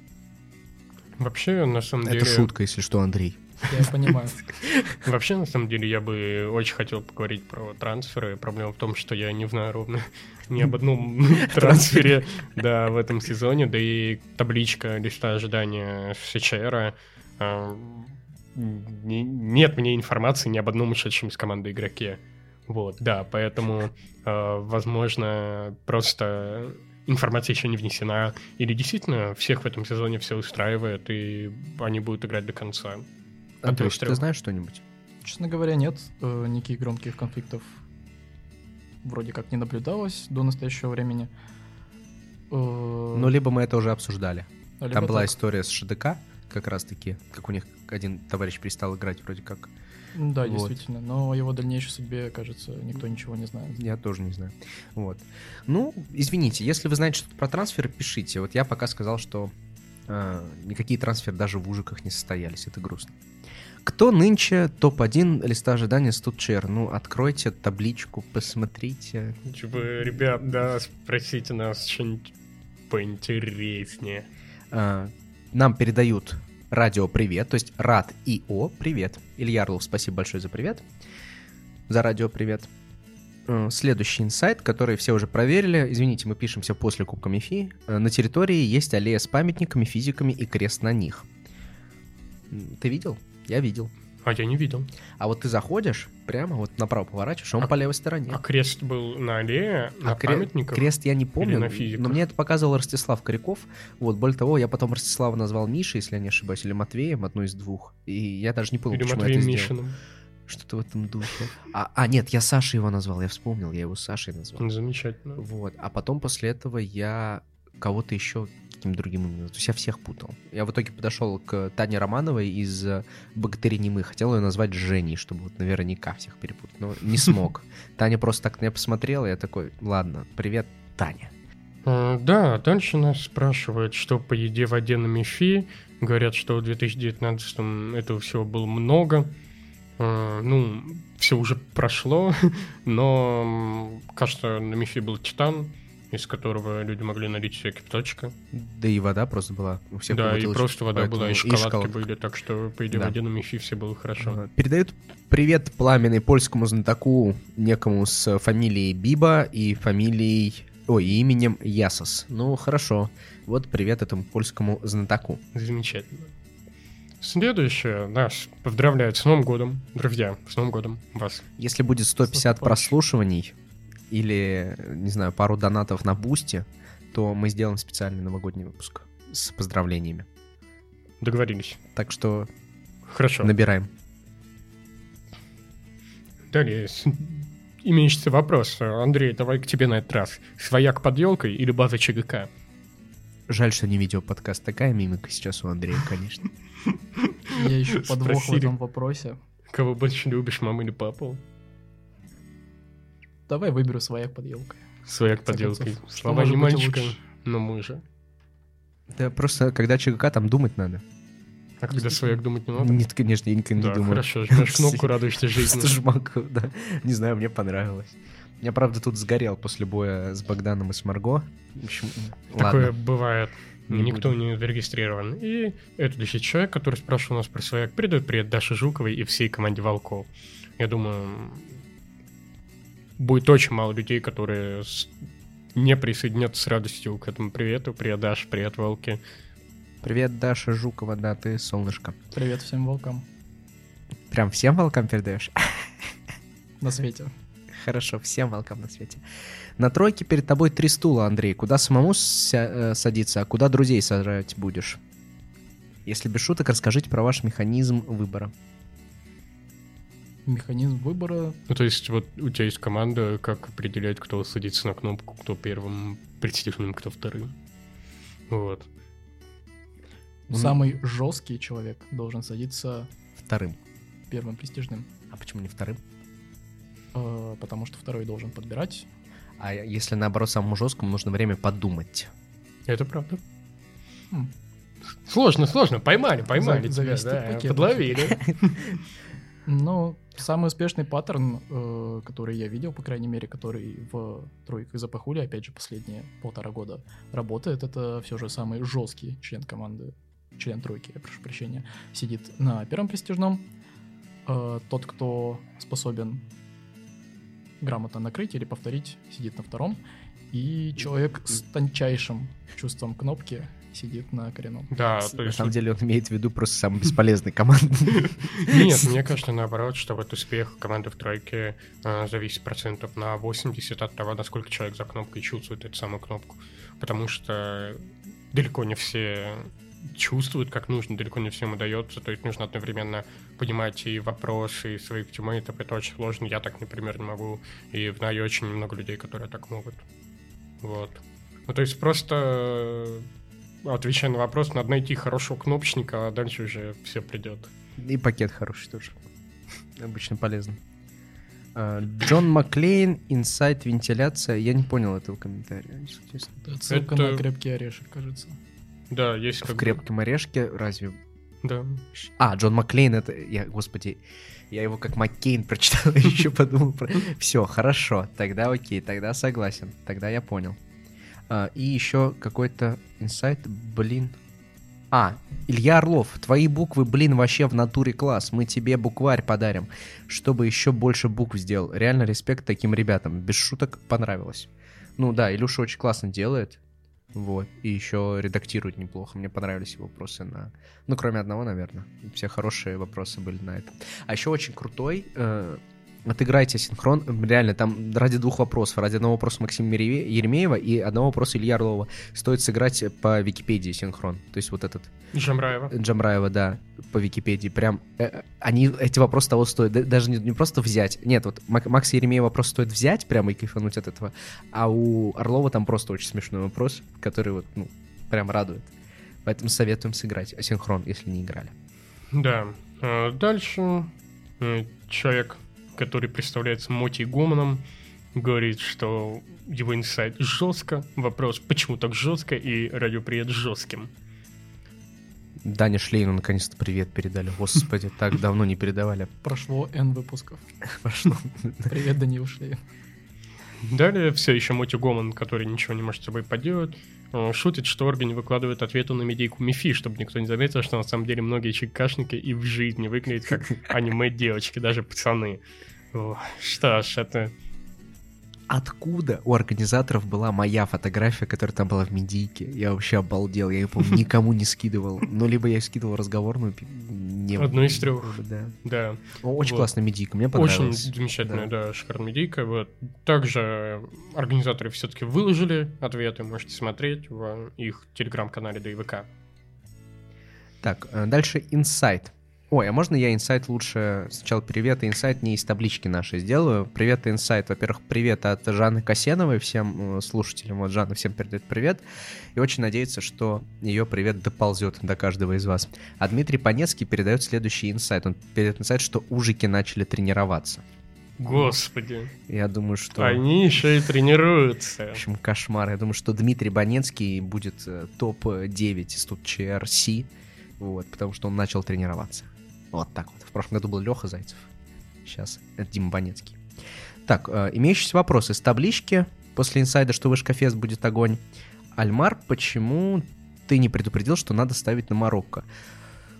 Вообще, на самом деле... Это шутка, если что, Андрей. Я понимаю. Вообще, на самом деле, я бы очень хотел поговорить про трансферы. Проблема в том, что я не знаю ровно ни об одном [laughs] трансфере да, в этом сезоне. Да и табличка листа ожидания Сечера. а, не- Нет мне информации ни об одном ушедшем из команды игроке. Вот, да, поэтому, э, возможно, просто информация еще не внесена, или действительно всех в этом сезоне все устраивает, и они будут играть до конца. Андрюш, ты знаешь что-нибудь? Честно говоря, нет. Э, никаких громких конфликтов вроде как не наблюдалось до настоящего времени. Э, Ну, либо мы это уже обсуждали. либо Там была так. история с ШДК, как раз-таки, как у них один товарищ перестал играть вроде как. Да, Вот. действительно. Но о его дальнейшей судьбе, кажется, никто ничего не знает. Я тоже не знаю. Вот. Ну, извините, если вы знаете что-то про трансферы, пишите. Вот я пока сказал, что э, никакие трансферы даже в ужиках не состоялись. Это грустно. Кто нынче топ-1 листа ожидания Студчер? Ну, откройте табличку, посмотрите. Типа, ребят, да, спросите нас что-нибудь поинтереснее. Э, нам передают радио привет, то есть рад и о привет. Илья Орлов, спасибо большое за привет. За радио привет. Э, Следующий инсайт, который все уже проверили. Извините, мы пишемся после Кубка Мефи. Э, На территории есть аллея с памятниками, физиками и крест на них. Ты видел? Я видел. А я не видел. А вот ты заходишь, прямо вот направо поворачиваешь, а он А- по левой стороне. А крест был на аллее, на А памятниках? Крест я не помню, на физиках? но мне это показывал Ростислав Коряков. Вот, более того, я потом Ростислава назвал Мишей, если я не ошибаюсь, или Матвеем, одну из двух. И я даже не понял, Или почему я Матвеем это сделал. Мишиным? Что-то в этом духе. А, а, нет, я Сашей его назвал, я вспомнил, я его Сашей назвал. Замечательно. Вот. А потом после этого я кого-то еще каким другим именем. То есть я всех путал. Я в итоге подошел к Тане Романовой из э, «Богатыри немы». Хотел ее назвать Женей, чтобы вот наверняка всех перепутать. Но не [laughs] смог. Таня просто так на меня посмотрела, и я такой, ладно, привет, Таня. А, Да, дальше нас спрашивают, что по еде в воде на МИФИ. Говорят, что в 2019 этого всего было много. А, Ну, все уже прошло, [laughs] но кажется, на МИФИ был Титан, из которого люди могли налить себе кипяточка. Да и вода просто была у всех Да, и просто вода поэтому- была, и шоколадки шоколадка. были, так что по еде в Да. воде на МИФИ все было хорошо. Ага. Передают привет пламенный польскому знатоку некому с фамилией Биба и фамилией... Ой, и именем Ясос. Ну, хорошо. Вот привет этому польскому знатоку. Замечательно. Следующее, нас поздравляют с Новым годом. Друзья, с Новым годом вас. Если будет 150 Наступающим. прослушиваний или, не знаю, пару донатов на Boosty, то мы сделаем специальный новогодний выпуск с поздравлениями. Договорились. Так что Хорошо. набираем. Далее, имеющийся вопрос. Андрей, давай к тебе на этот раз. Свояк под елкой или база ЧГК? Жаль, что не видео-подкаст. Такая мимика сейчас у Андрея, конечно. Я ищу подвох в этом вопросе. Кого больше любишь, маму или папу? Давай выберу свояк под елкой. Свояк под елкой. Слова не мальчика, но мужа. Да просто, когда ЧГК, там думать надо. А когда свояк думать не надо? Нет, конечно, я никогда не Да, думаю. хорошо, жмешь [laughs] кнопку, радуешься жизни. Жмакаю, да. Не знаю, мне понравилось. Я, правда, тут сгорел после боя с Богданом и с Марго. В общем, Такое ладно. бывает. Не Никто буду. не зарегистрирован. И это лишь человек, который спрашивал нас про свояк. Передает привет Даше Жуковой и всей команде Волков. Я думаю, будет очень мало людей, которые не присоединятся с радостью к этому привету. Привет, Даша, привет, Волки. Привет, Даша Жукова, да, ты солнышко. Привет всем волкам Прям всем волкам передаешь? [laughs] на свете. Хорошо, всем волкам на свете. На тройке перед тобой три стула, Андрей. Куда самому ся- э, садиться, а куда друзей сажать будешь? Если без шуток, расскажите про ваш механизм выбора. Механизм выбора. Ну, то есть, вот у тебя есть команда, как определять, кто садится на кнопку, кто первым престижным, кто вторым. Вот. Ну, Самый жесткий человек должен садиться Вторым. первым престижным, А почему не вторым? э, потому что второй должен подбирать. А если наоборот самому жесткому нужно время подумать. Это правда. Хм. Сложно, сложно. Поймали, поймали За- тебя, завести да, пакет. подловили. [laughs] Ну, самый успешный паттерн, э, который я видел, по крайней мере, который в тройках Запахули, опять же, последние полтора года работает, это все же самый жесткий член команды, член тройки, я прошу прощения, сидит на первом престижном. Э, Тот, кто способен грамотно накрыть или повторить, сидит на втором. И человек с тончайшим чувством кнопки сидит на коренном. Да, то есть... На самом деле он имеет в виду просто самый бесполезный команды. [laughs] Нет, мне кажется, наоборот, что вот успех команды в тройке э, зависит процентов на 80 от того, насколько человек за кнопкой чувствует эту самую кнопку. Потому что далеко не все чувствуют, как нужно, далеко не всем удается. То есть нужно одновременно понимать и вопросы, и своих тиммейтов. Это очень сложно. Я так, например, не могу. И знаю очень много людей, которые так могут. Вот. Ну, то есть просто отвечая на вопрос, надо найти хорошего кнопочника, а дальше уже все придет. И пакет хороший тоже. Обычно полезно. А, Джон Маклейн, инсайт, вентиляция. Я не понял этого комментария, честно. Это ссылка Это... на крепкий орешек, кажется. Да, есть В крепком орешке разве... Да. А, Джон Маклейн, это... Я, господи, я его как Маккейн прочитал, [laughs] еще подумал про... Все, хорошо, тогда окей, тогда согласен, тогда я понял. А, и еще какой-то инсайт, блин. А, Илья Орлов, твои буквы, блин, вообще в натуре класс. Мы тебе букварь подарим, чтобы еще больше букв сделал. Реально респект таким ребятам. Без шуток понравилось. Ну да, Илюша очень классно делает. Вот. И еще редактирует неплохо. Мне понравились его вопросы на... Ну, кроме одного, наверное. Все хорошие вопросы были на это. А еще очень крутой э, отыграйте синхрон. Реально, там ради двух вопросов. Ради одного вопроса Максима Еремеева и одного вопроса Илья Орлова. Стоит сыграть по Википедии синхрон. То есть вот этот... Джамраева. Джамраева, да, по Википедии. Прям э, они, эти вопросы того стоят. Даже не, не просто взять. Нет, вот Макса Еремеева вопрос стоит взять прямо и кайфануть от этого. А у Орлова там просто очень смешной вопрос, который вот, ну, прям радует. Поэтому советуем сыграть асинхрон, если не играли. Да. А дальше э, человек который представляется Моти Гоманом, говорит, что его инсайт жестко. Вопрос, почему так жестко, и радиопривет жестким. Даня Шлейну наконец-то привет передали. Господи, так давно не передавали. Прошло N выпусков. Прошло. Привет, Данил Шлейн. Далее все еще Моти Гоман, который ничего не может с собой поделать, э, шутит, что органы выкладывают ответы на медийку Мифи, чтобы никто не заметил, что на самом деле многие чекашники и в жизни выглядят как [laughs] аниме-девочки, даже пацаны. Что ж, это... Откуда у организаторов была моя фотография, которая там была в медийке? Я вообще обалдел, я ее, помню, никому не скидывал. Ну, либо я скидывал разговорную, не Одну из трех. Да. да. Очень вот. классная медийка, мне понравилось. Очень замечательная, да, да шикарная медийка. Вот. Также организаторы все-таки выложили ответы, можете смотреть в их телеграм-канале ДВК. Так, э, дальше инсайт. Ой, а можно я инсайт лучше сначала привет и инсайт не из таблички нашей сделаю? Привет и инсайт. Во-первых, привет от Жанны Касеновой всем э, слушателям. Вот Жанна всем передает привет. И очень надеется, что ее привет доползет до каждого из вас. А Дмитрий Панецкий передает следующий инсайт. Он передает инсайт, что ужики начали тренироваться. Господи. Я думаю, что... Они еще и тренируются. В общем, кошмар. Я думаю, что Дмитрий Банецкий будет э, топ-9 из тут ЧРС, вот, потому что он начал тренироваться. Вот так вот. В прошлом году был Леха Зайцев. Сейчас это Дима Банецкий. Так, э, имеющиеся вопросы. С таблички после инсайда, что Вышкафест будет огонь. Альмар, почему ты не предупредил, что надо ставить на Марокко?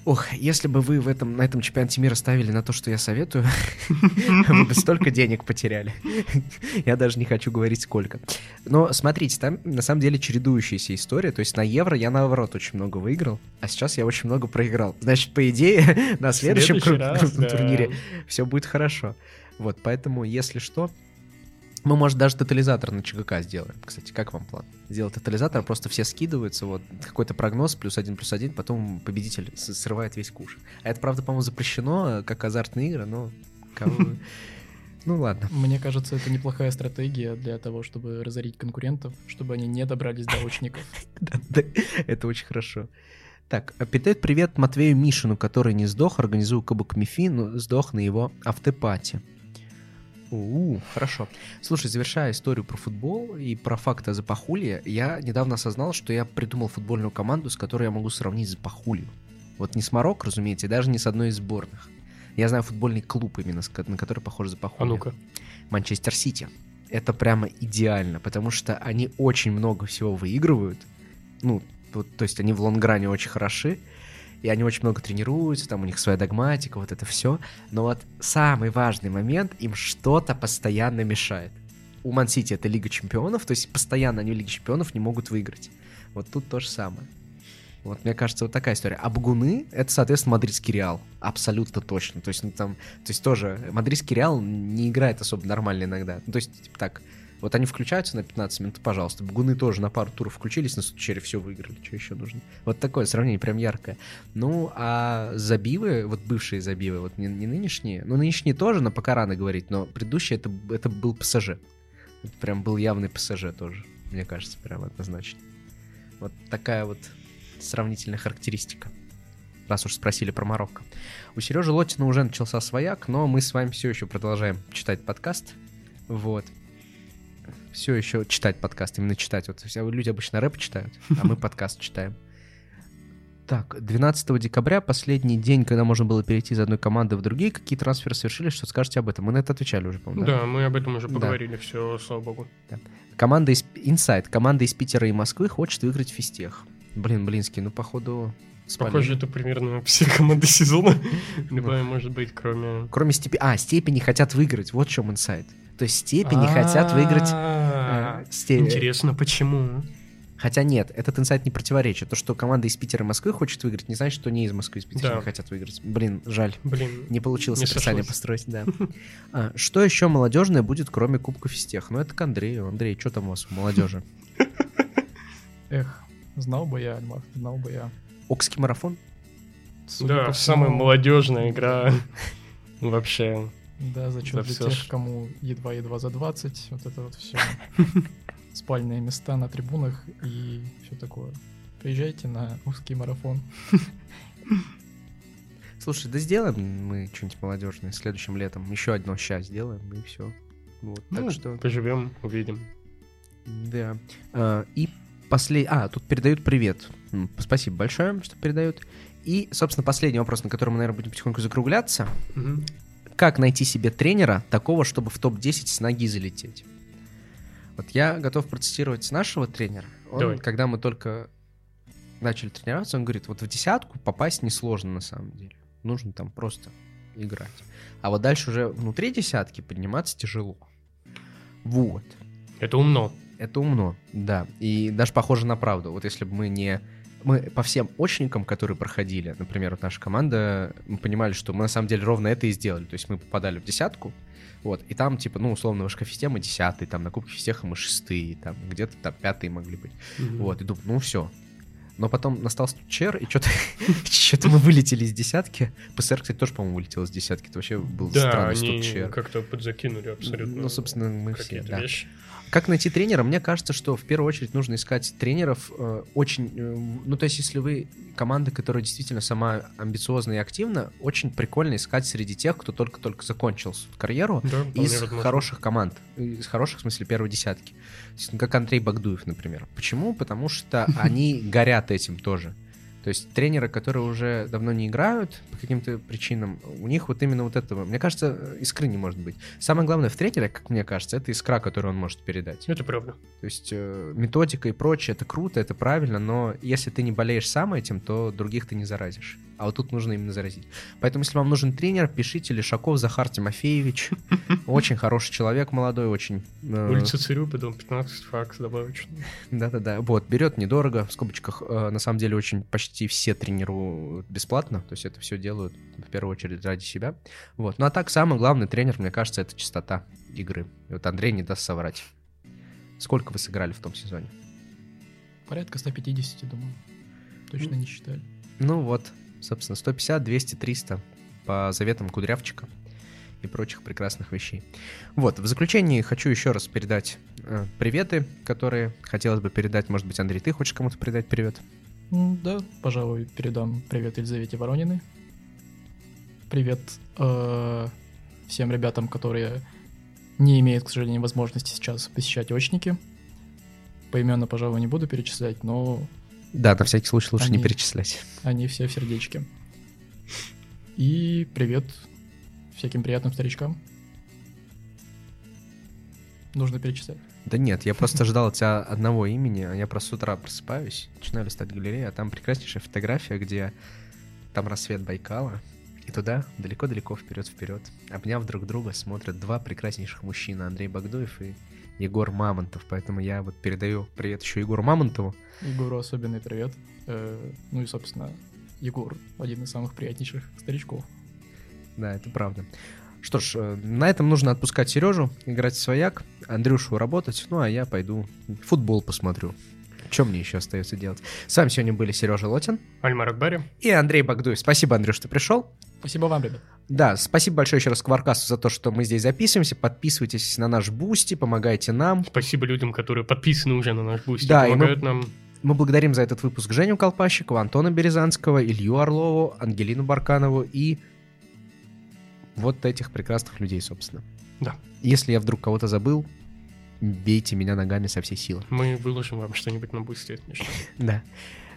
Ох, если бы вы в этом, на этом чемпионате мира ставили на то, что я советую, [laughs] вы бы столько денег потеряли. [laughs] Я даже не хочу говорить сколько. Но смотрите, там на самом деле чередующаяся история. То есть на Евро я наоборот очень много выиграл, а сейчас я очень много проиграл. Значит, по идее, [laughs] на следующем крупном турнире все будет хорошо. Вот, поэтому, если что, мы, может, даже тотализатор на ЧГК сделаем. Кстати, как вам план? Сделать тотализатор, просто все скидываются, вот какой-то прогноз, плюс один, плюс один, потом победитель срывает весь куш. А это, правда, по-моему, запрещено, как азартные игры, но [laughs] Ну ладно. Мне кажется, это неплохая стратегия для того, чтобы разорить конкурентов, чтобы они не добрались до очников. [laughs] Это очень хорошо. Так, питает привет Матвею Мишину, который не сдох, организую Кубок Мифи, но сдох на его автопате. У, хорошо. Слушай, завершая историю про футбол и про факты о Запахулье, я недавно осознал, что я придумал футбольную команду, с которой я могу сравнить Запахулью. Вот не с Марокко, разумеете, даже не с одной из сборных. Я знаю футбольный клуб именно, на который похож Запахулье. А ну-ка. Манчестер Сити. Это прямо идеально, потому что они очень много всего выигрывают. Ну, вот, то есть они в лонгране очень хороши, и они очень много тренируются, там у них своя догматика, вот это все. Но вот самый важный момент, им что-то постоянно мешает. У Ман-Сити это Лига Чемпионов, то есть постоянно они в Лиге Чемпионов не могут выиграть. Вот тут то же самое. Вот, мне кажется, вот такая история. Багуны — это, соответственно, мадридский Реал. Абсолютно точно. То есть, ну, там, то есть тоже мадридский Реал не играет особо нормально иногда. Ну, то есть, типа так, вот они включаются на 15 минут, пожалуйста. Багуны тоже на пару туров включились, на случае все выиграли. Что еще нужно? Вот такое сравнение прям яркое. Ну, а забивы, вот бывшие забивы, вот не, не нынешние, ну, нынешние тоже, на пока рано говорить, но предыдущие это, это был ПСЖ. Это прям был явный ПСЖ тоже, мне кажется, прям однозначно. Вот такая вот сравнительная характеристика. Раз уж спросили про Марокко. У Сережи Лотина уже начался свояк, но мы с вами все еще продолжаем читать подкаст. Вот. Все еще читать подкаст, именно читать. Вот все люди обычно рэп читают, а мы [laughs] подкаст читаем. Так, 12 декабря, последний день, когда можно было перейти из одной команды в другие, какие трансферы совершили, что скажете об этом? Мы на это отвечали уже, по-моему, да? Да, мы об этом уже поговорили, да. все, слава богу. Да. Команда из... Инсайд. Команда из Питера и Москвы хочет выиграть фистех. Блин, Блинский, ну, походу, спалили. Похоже, это примерно все команды сезона. [laughs] Любая может быть, кроме... Кроме степени... А, степени хотят выиграть. Вот в чем инсайд. То есть степени хотят выиграть... Э, Интересно, почему? Хотя нет, этот инсайт не противоречит. То, что команда из Питера и Москвы хочет выиграть, не значит, что не из Москвы и из Питера да. хотят выиграть. Блин, жаль. Блин, не получилось описание построить, да. [laughs] А, что еще молодежное будет, кроме Кубка Фистех? Ну, это к Андрею. Андрей, что там у вас у молодежи? [laughs] Эх, знал бы я, Альмар, знал бы я. Окский марафон? да, самая молодежная игра [laughs] вообще. Да, зачем для тех, кому едва-едва за 20, вот это вот все. [laughs] спальные места на трибунах и все такое. Приезжайте на узкий марафон. [laughs] Слушай, да сделаем мы что-нибудь молодежное следующим летом. Еще одно сейчас сделаем, и все. Вот, ну, так что... Поживем, увидим. Да. А, и после... А, тут передают привет. Спасибо большое, что передают. И, собственно, последний вопрос, на который мы, наверное, будем потихоньку закругляться. Угу. Как найти себе тренера такого, чтобы в топ-10 с ноги залететь? Вот я готов процитировать нашего тренера. Он, Давай. когда мы только начали тренироваться, он говорит, вот в десятку попасть несложно на самом деле. Нужно там просто играть. А вот дальше уже внутри десятки подниматься тяжело. Вот. Это умно. Это умно, да. И даже похоже на правду. Вот если бы мы не... Мы по всем очникам, которые проходили, например, вот наша команда, мы понимали, что мы на самом деле ровно это и сделали. То есть мы попадали в десятку, вот, и там, типа, ну, условно, в шкафисте мы десятый, там, на Кубке Фистеха мы шестые, там, где-то там пятые могли быть. Mm-hmm. Вот, и думаю, ну, все. Но потом настал стучер, и что-то [laughs] что мы вылетели из десятки. ПСР, кстати, тоже, по-моему, вылетел из десятки. Это вообще был да, странный они как-то подзакинули абсолютно. Ну, собственно, мы все, да. Вещи. Как найти тренера? Мне кажется, что в первую очередь нужно искать тренеров э, очень... Э, ну, то есть, если вы команда, которая действительно сама амбициозна и активна, очень прикольно искать среди тех, кто только-только закончил карьеру, да, из хороших команд. Из хороших, в смысле, первой десятки. Ну, как Андрей Багдуев, например. Почему? Потому что [laughs] они горят этим тоже. То есть тренеры, которые уже давно не играют по каким-то причинам, у них вот именно вот этого, мне кажется, искры не может быть. Самое главное в тренере, как мне кажется, это искра, которую он может передать. Это правда. То есть э, методика и прочее, это круто, это правильно, но если ты не болеешь сам этим, то других ты не заразишь. А вот тут нужно именно заразить. Поэтому, если вам нужен тренер, пишите Лешаков Захар Тимофеевич. [laughs] Очень хороший человек, молодой, очень... Э, Улица Цирюпы, дом 15, факс добавочный. Да-да-да. Вот, берет недорого, в скобочках, э, на самом деле, очень почти все тренируют бесплатно, то есть это все делают в первую очередь ради себя. Вот. Ну а так, самый главный тренер, мне кажется, это чистота игры. И вот Андрей не даст соврать. Сколько вы сыграли в том сезоне? Порядка 150, думаю. Точно не считали. Ну вот, Собственно, 150, 200, 300 по заветам Кудрявчика и прочих прекрасных вещей. Вот, в заключении хочу еще раз передать э, приветы, которые хотелось бы передать. Может быть, Андрей, ты хочешь кому-то передать привет? Да, пожалуй, передам привет Елизавете Ворониной. Привет э, всем ребятам, которые не имеют, к сожалению, возможности сейчас посещать очники. Поименно, пожалуй, не буду перечислять, но да, на всякий случай лучше они, не перечислять. Они все в сердечке. И привет всяким приятным старичкам. Нужно перечислять. Да нет, я просто ждал от тебя одного имени, а я просто с утра просыпаюсь, начинаю листать галерею, а там прекраснейшая фотография, где там рассвет Байкала, и туда, далеко-далеко, вперед-вперед, обняв друг друга, смотрят два прекраснейших мужчины, Андрей Багдуев и Егор Мамонтов. Поэтому я вот передаю привет еще Егору Мамонтову. Егору особенный привет. Э, ну и, собственно, Егор один из самых приятнейших старичков. Да, это правда. Что ж, э, на этом нужно отпускать Сережу, играть в свояк, Андрюшу работать, ну а я пойду футбол посмотрю. Что мне еще остается делать? С вами сегодня были Сережа Лотин Альмар Акбари. и Андрей Багдуев. Спасибо, Андрюш, что пришел. Спасибо вам, ребят. Да, спасибо большое еще раз Кваркасту за то, что мы здесь записываемся. Подписывайтесь на наш Boosty, помогайте нам. Спасибо людям, которые подписаны уже на наш Boosty. Да, и мы- помогают нам. Мы благодарим за этот выпуск Женю Колпащикова, Антона Березанского, Илью Орлову, Ангелину Барканову и вот этих прекрасных людей, собственно. Да. Если я вдруг кого-то забыл, бейте меня ногами со всей силы. Мы выложим вам что-нибудь на бусте. [laughs] Да.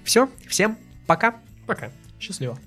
Все, всем пока. Пока. Счастливо.